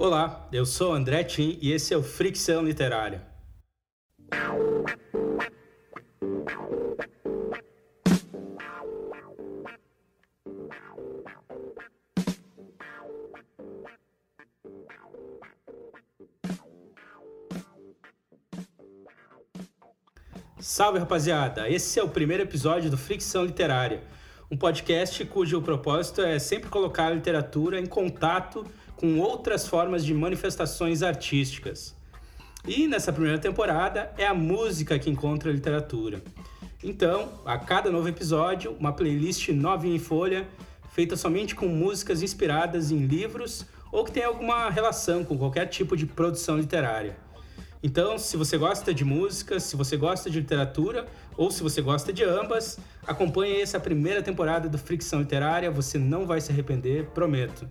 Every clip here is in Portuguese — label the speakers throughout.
Speaker 1: Olá, eu sou André Tim e esse é o Fricção Literária. Salve rapaziada! Esse é o primeiro episódio do Fricção Literária, um podcast cujo propósito é sempre colocar a literatura em contato com outras formas de manifestações artísticas. E nessa primeira temporada é a música que encontra a literatura. Então, a cada novo episódio, uma playlist novinha em folha, feita somente com músicas inspiradas em livros ou que tem alguma relação com qualquer tipo de produção literária. Então, se você gosta de música, se você gosta de literatura ou se você gosta de ambas, acompanhe essa primeira temporada do Fricção Literária, você não vai se arrepender, prometo.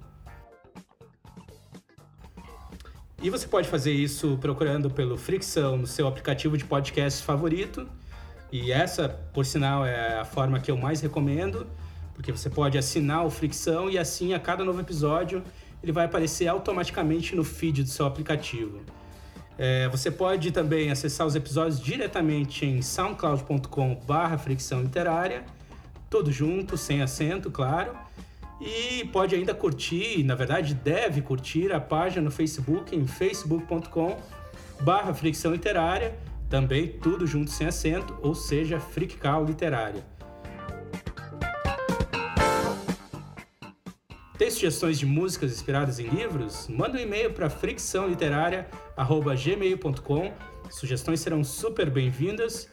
Speaker 1: E você pode fazer isso procurando pelo Fricção no seu aplicativo de podcast favorito. E essa, por sinal, é a forma que eu mais recomendo, porque você pode assinar o Fricção e assim a cada novo episódio ele vai aparecer automaticamente no feed do seu aplicativo. É, você pode também acessar os episódios diretamente em soundcloud.com/barra fricção literária, tudo junto, sem acento, claro. E pode ainda curtir, na verdade deve curtir a página no Facebook em facebook.com/barra fricção literária, também tudo junto sem acento, ou seja, Friccal Literária. Tem sugestões de músicas inspiradas em livros? Manda um e-mail para fricçãoliterária.gmail.com. Sugestões serão super bem-vindas.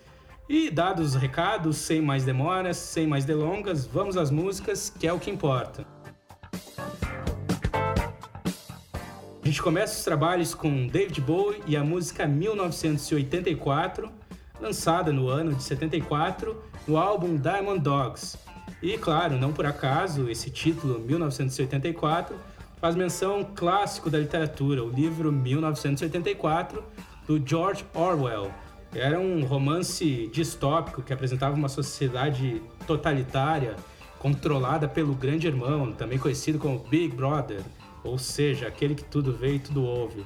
Speaker 1: E dados os recados, sem mais demoras, sem mais delongas, vamos às músicas, que é o que importa. A gente começa os trabalhos com David Bowie e a música 1984, lançada no ano de 74 no álbum Diamond Dogs. E claro, não por acaso, esse título, 1984, faz menção a um clássico da literatura, o livro 1984, do George Orwell. Era um romance distópico que apresentava uma sociedade totalitária controlada pelo Grande Irmão, também conhecido como Big Brother, ou seja, aquele que tudo vê e tudo ouve.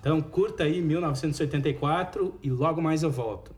Speaker 1: Então curta aí 1984 e logo mais eu volto.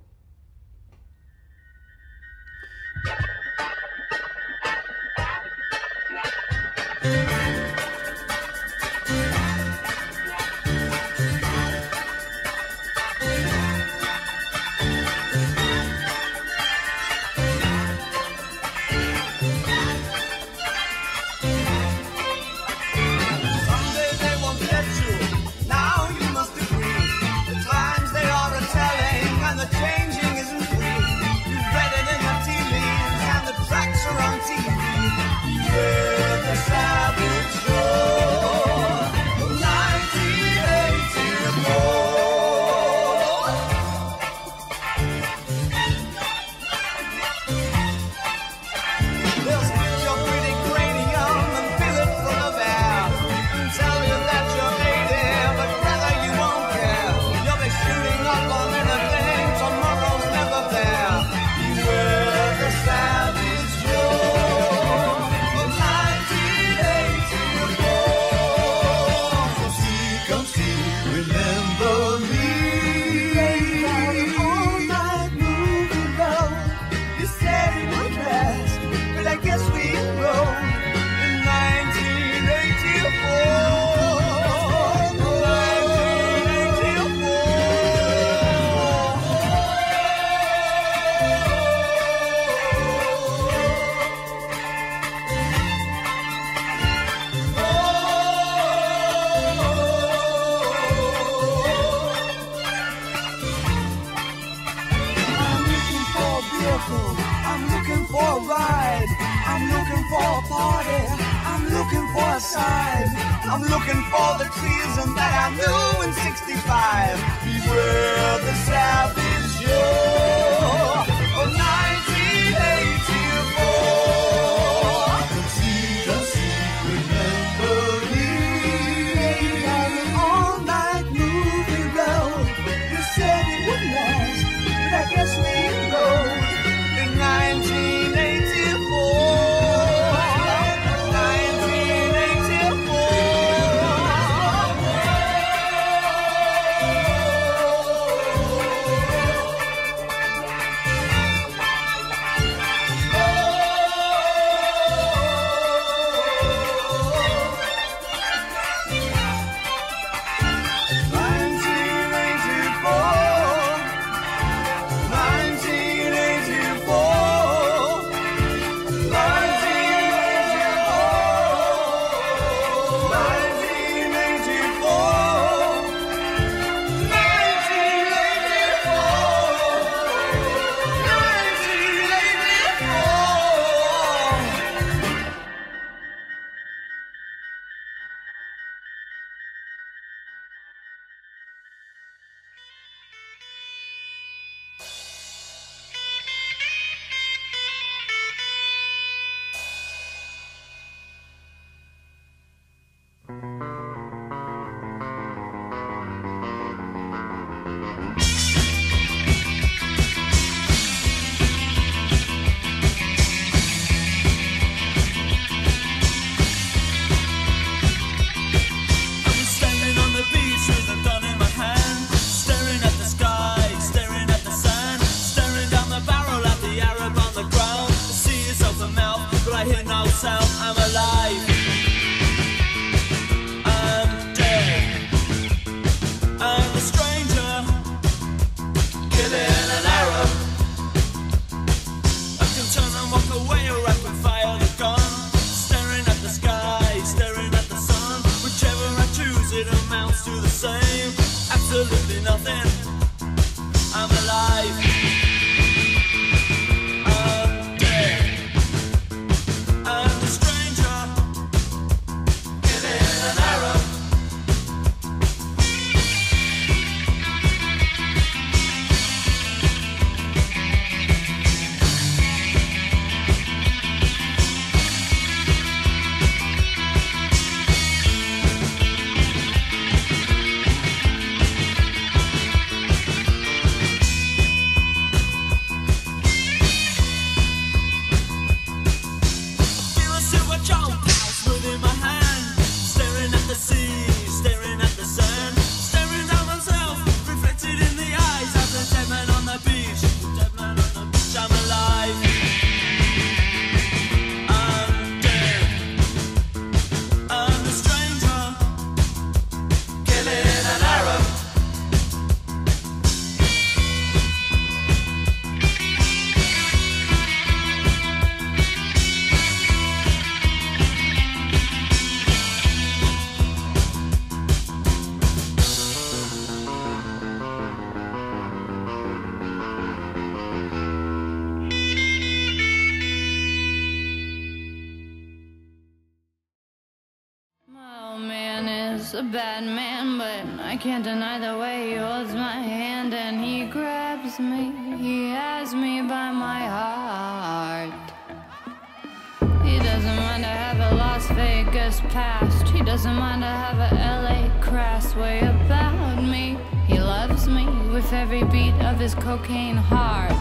Speaker 2: Past. He doesn't mind to have a LA crass way about me. He loves me with every beat of his cocaine heart.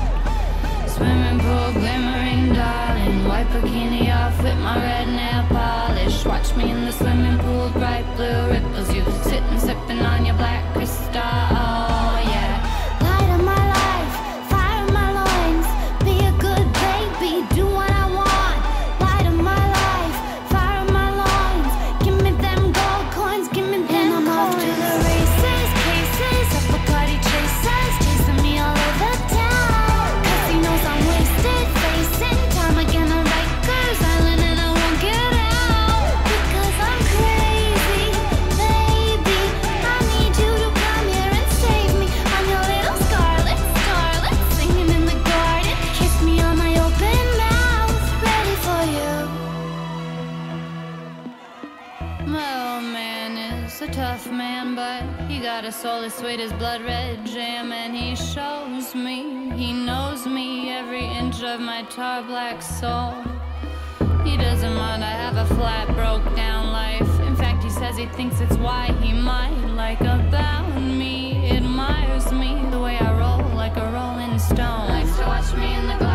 Speaker 2: Swimming pool glimmering, darling. White bikini off with my red nail polish. Watch me in the swimming pool, bright blue ripples. You sitting sipping on your black crystal. Soul as sweet as blood red jam, and he shows me, he knows me, every inch of my tar black soul. He doesn't mind I have a flat, broke down life. In fact, he says he thinks it's why he might like about me, admires me the way I roll like a rolling stone. Likes to watch me in the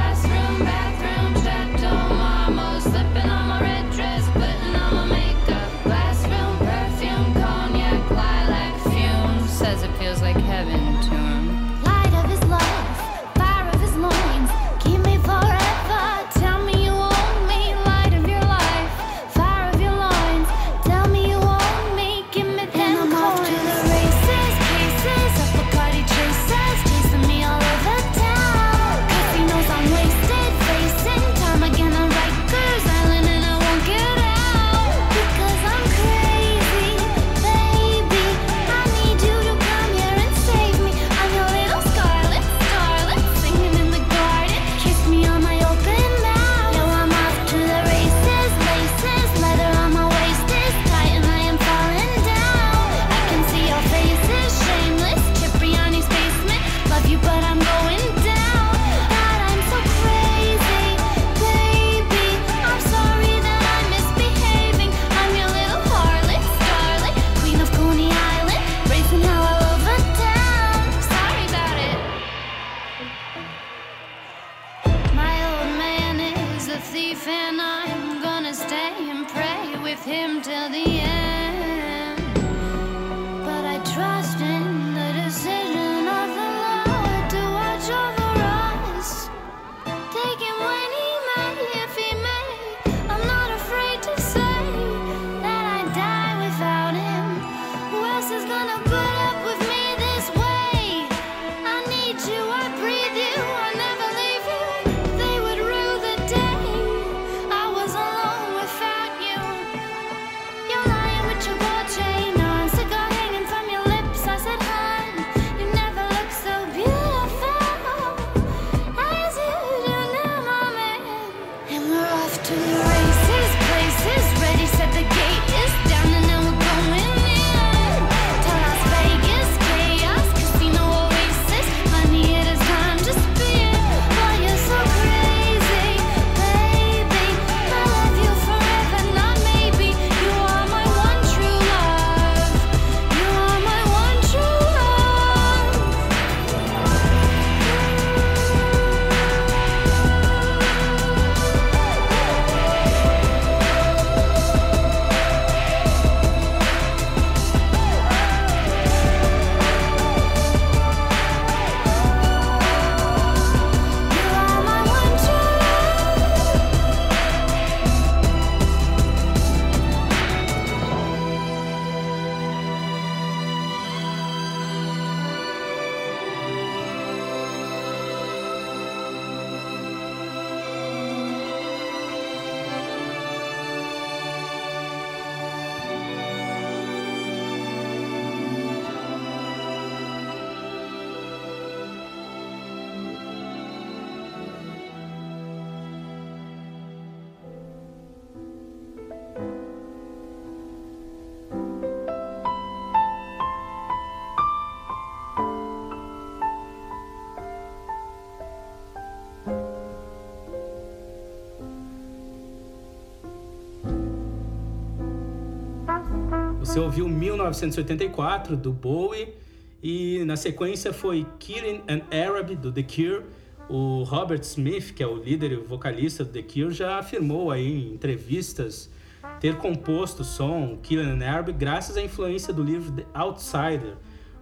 Speaker 1: Você ouviu 1984 do Bowie e na sequência foi Killing an Arab do The Cure. O Robert Smith, que é o líder e vocalista do The Cure, já afirmou aí em entrevistas ter composto o som Killing an Arab graças à influência do livro The Outsider,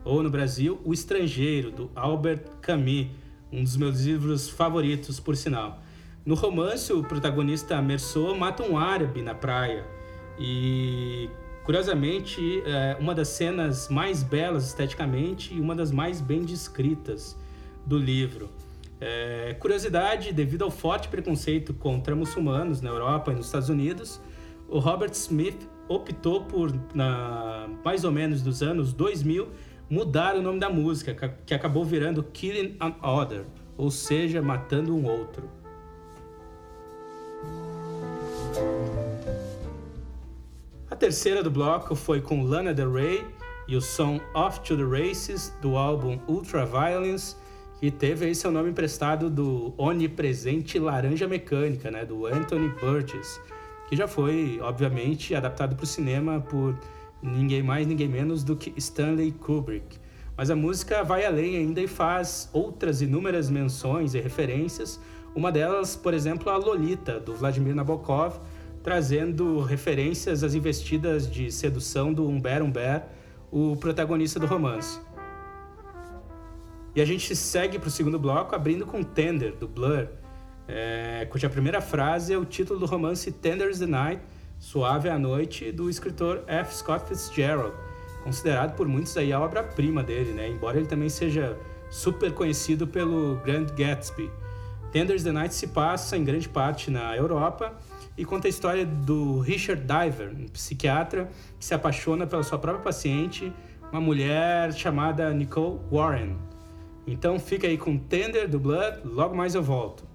Speaker 1: ou no Brasil, O Estrangeiro, do Albert Camus, um dos meus livros favoritos, por sinal. No romance, o protagonista Merceau mata um árabe na praia e, curiosamente, é uma das cenas mais belas esteticamente e uma das mais bem descritas do livro. É, curiosidade, devido ao forte preconceito contra muçulmanos na Europa e nos Estados Unidos, o Robert Smith optou por, na, mais ou menos dos anos 2000, mudar o nome da música, que acabou virando Killing an Other, ou seja, matando um outro. Terceira do bloco foi com Lana Del Rey e o som Off to the Races do álbum Ultra Violence, que teve aí seu nome emprestado do onipresente Laranja Mecânica, né, do Anthony Burgess, que já foi, obviamente, adaptado para o cinema por ninguém mais, ninguém menos do que Stanley Kubrick. Mas a música vai além ainda e faz outras inúmeras menções e referências, uma delas, por exemplo, a Lolita, do Vladimir Nabokov, trazendo referências às investidas de sedução do Humbert Humbert, o protagonista do romance. E a gente segue para o segundo bloco abrindo com Tender, do Blur, é, cuja primeira frase é o título do romance Tender is the Night, Suave a Noite, do escritor F. Scott Fitzgerald, considerado por muitos aí a obra-prima dele, né? embora ele também seja super conhecido pelo Grand Gatsby. Tender is the Night se passa em grande parte na Europa e conta a história do Richard Diver, um psiquiatra que se apaixona pela sua própria paciente, uma mulher chamada Nicole Warren. Então fica aí com Tender do Blood, logo mais eu volto.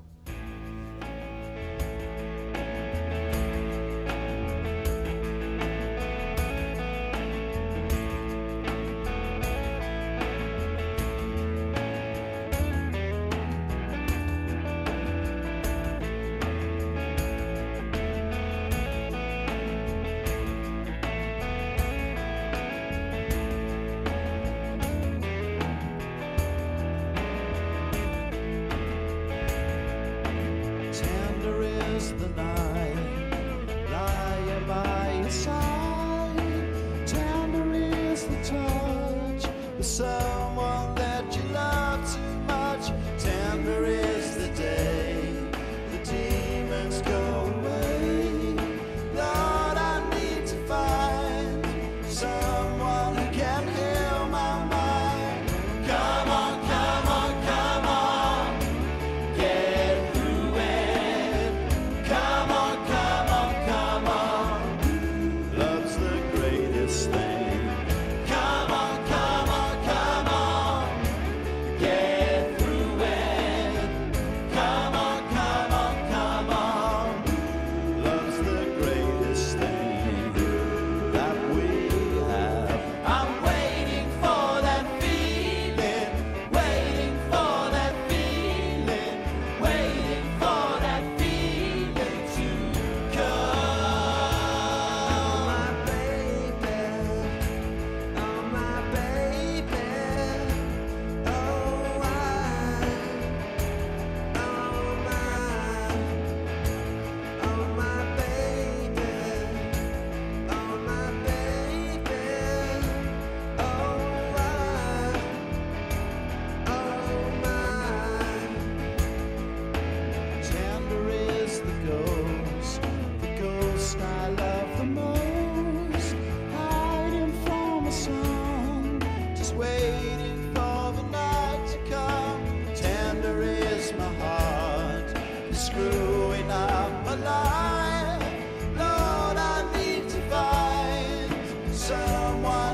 Speaker 3: someone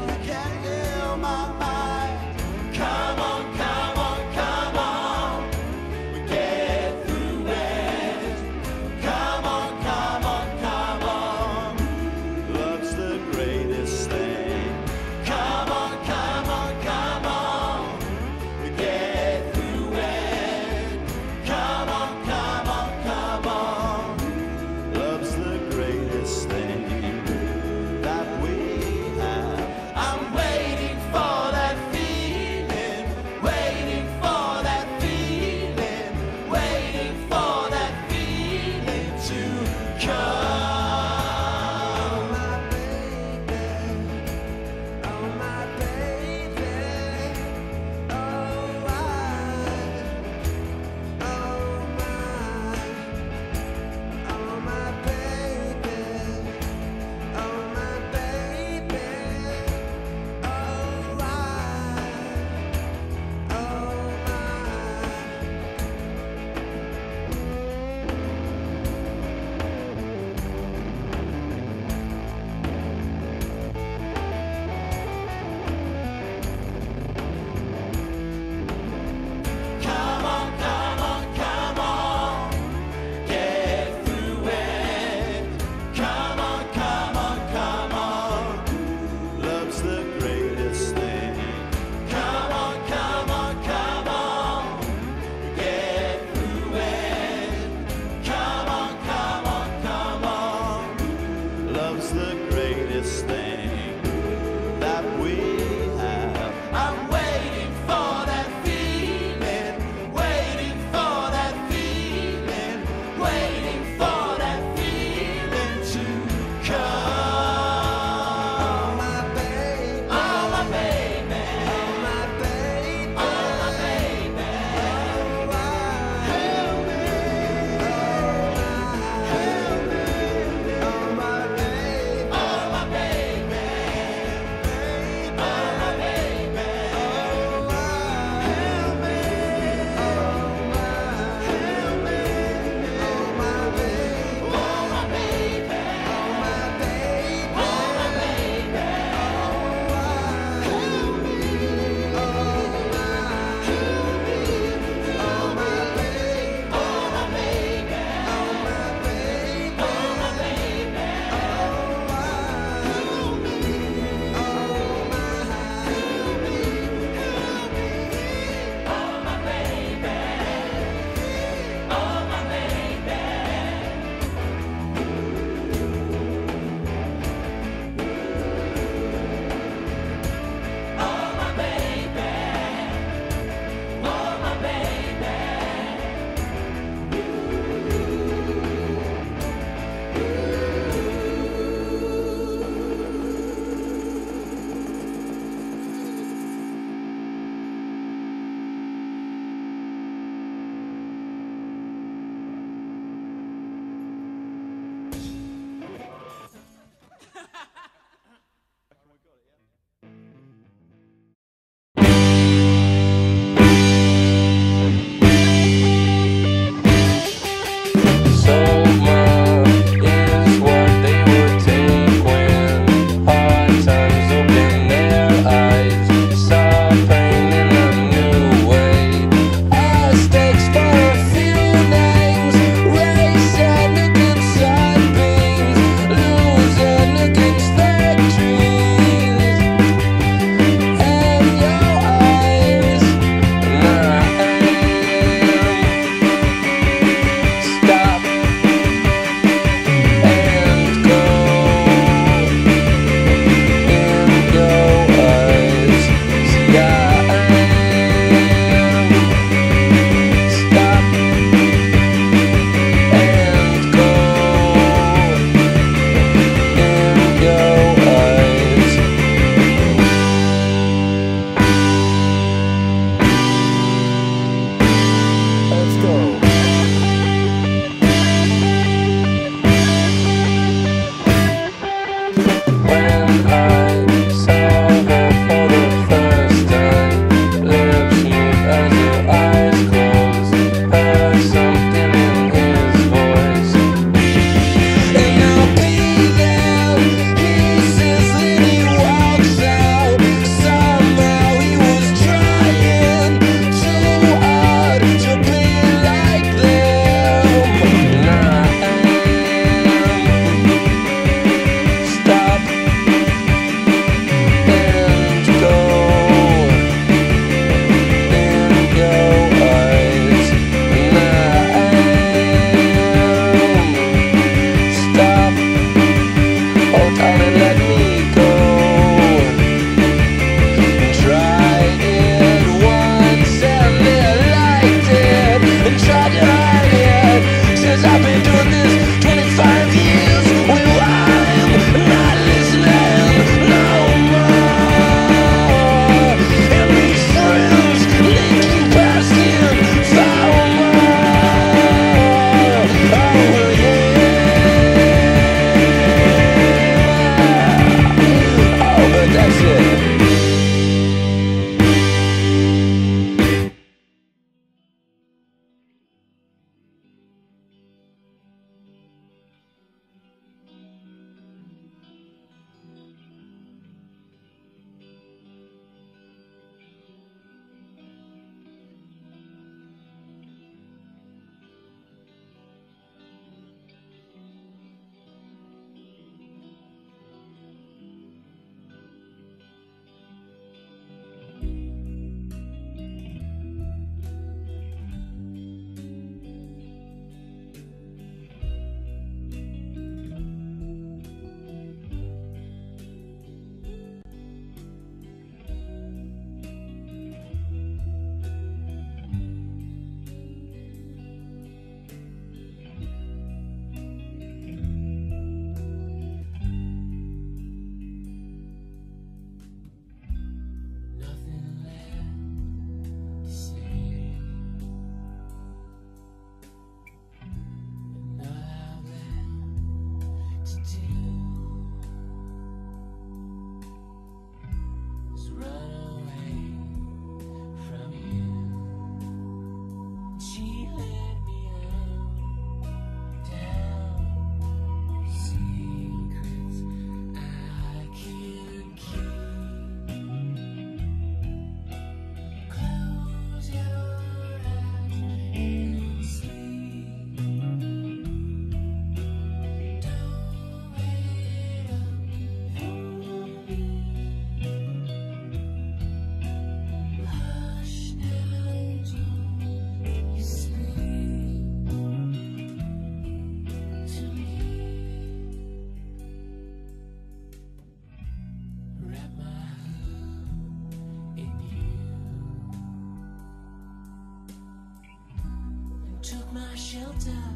Speaker 4: down.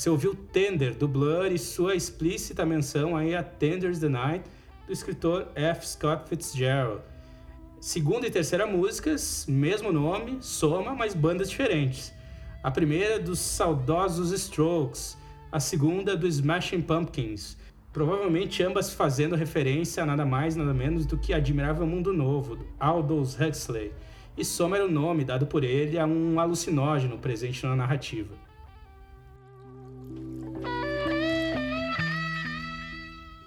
Speaker 1: Você ouviu Tender, do Blur, e sua explícita menção aí a Tender's the Night, do escritor F. Scott Fitzgerald. Segunda e terceira músicas, mesmo nome, soma, mas bandas diferentes. A primeira dos saudosos Strokes, a segunda do Smashing Pumpkins. Provavelmente ambas fazendo referência a nada mais, nada menos do que Admirável Mundo Novo, do Aldous Huxley. e Soma era o nome dado por ele a um alucinógeno presente na narrativa.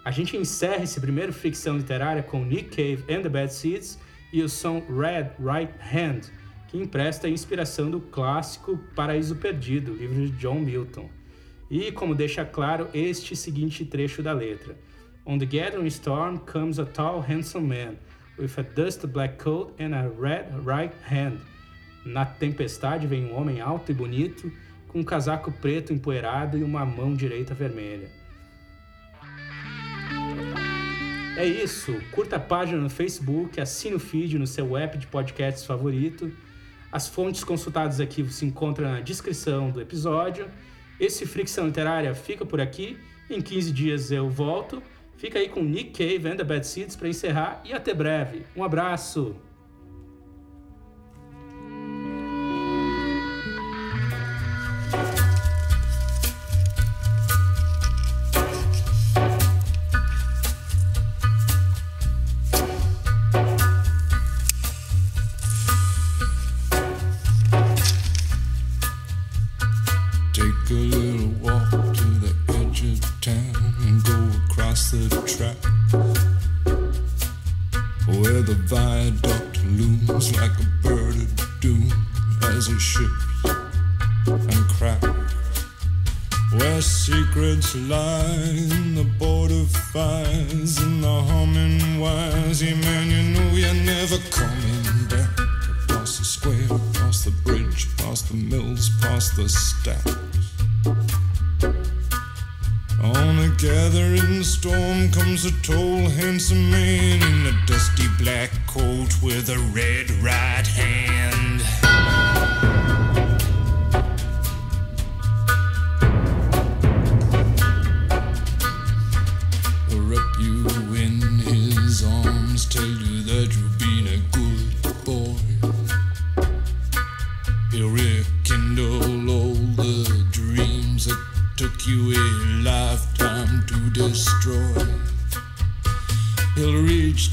Speaker 1: A gente encerra esse primeiro ficção literária com Nick Cave and the Bad Seeds e o som Red Right Hand, que empresta a inspiração do clássico Paraíso Perdido, livro de John Milton. E, como deixa claro, este seguinte trecho da letra: On the gathering storm comes a tall, handsome man, with a dust black coat and a red right hand. Na tempestade vem um homem alto e bonito, com um casaco preto empoeirado e uma mão direita vermelha. É isso. Curta a página no Facebook, assine o feed no seu app de podcasts favorito. As fontes consultadas aqui se encontram na descrição do episódio. Esse Fricção Literária fica por aqui. Em 15 dias eu volto. Fica aí com Nick Cave and the Bad Seeds para encerrar e até breve. Um abraço!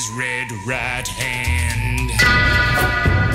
Speaker 5: his red right hand.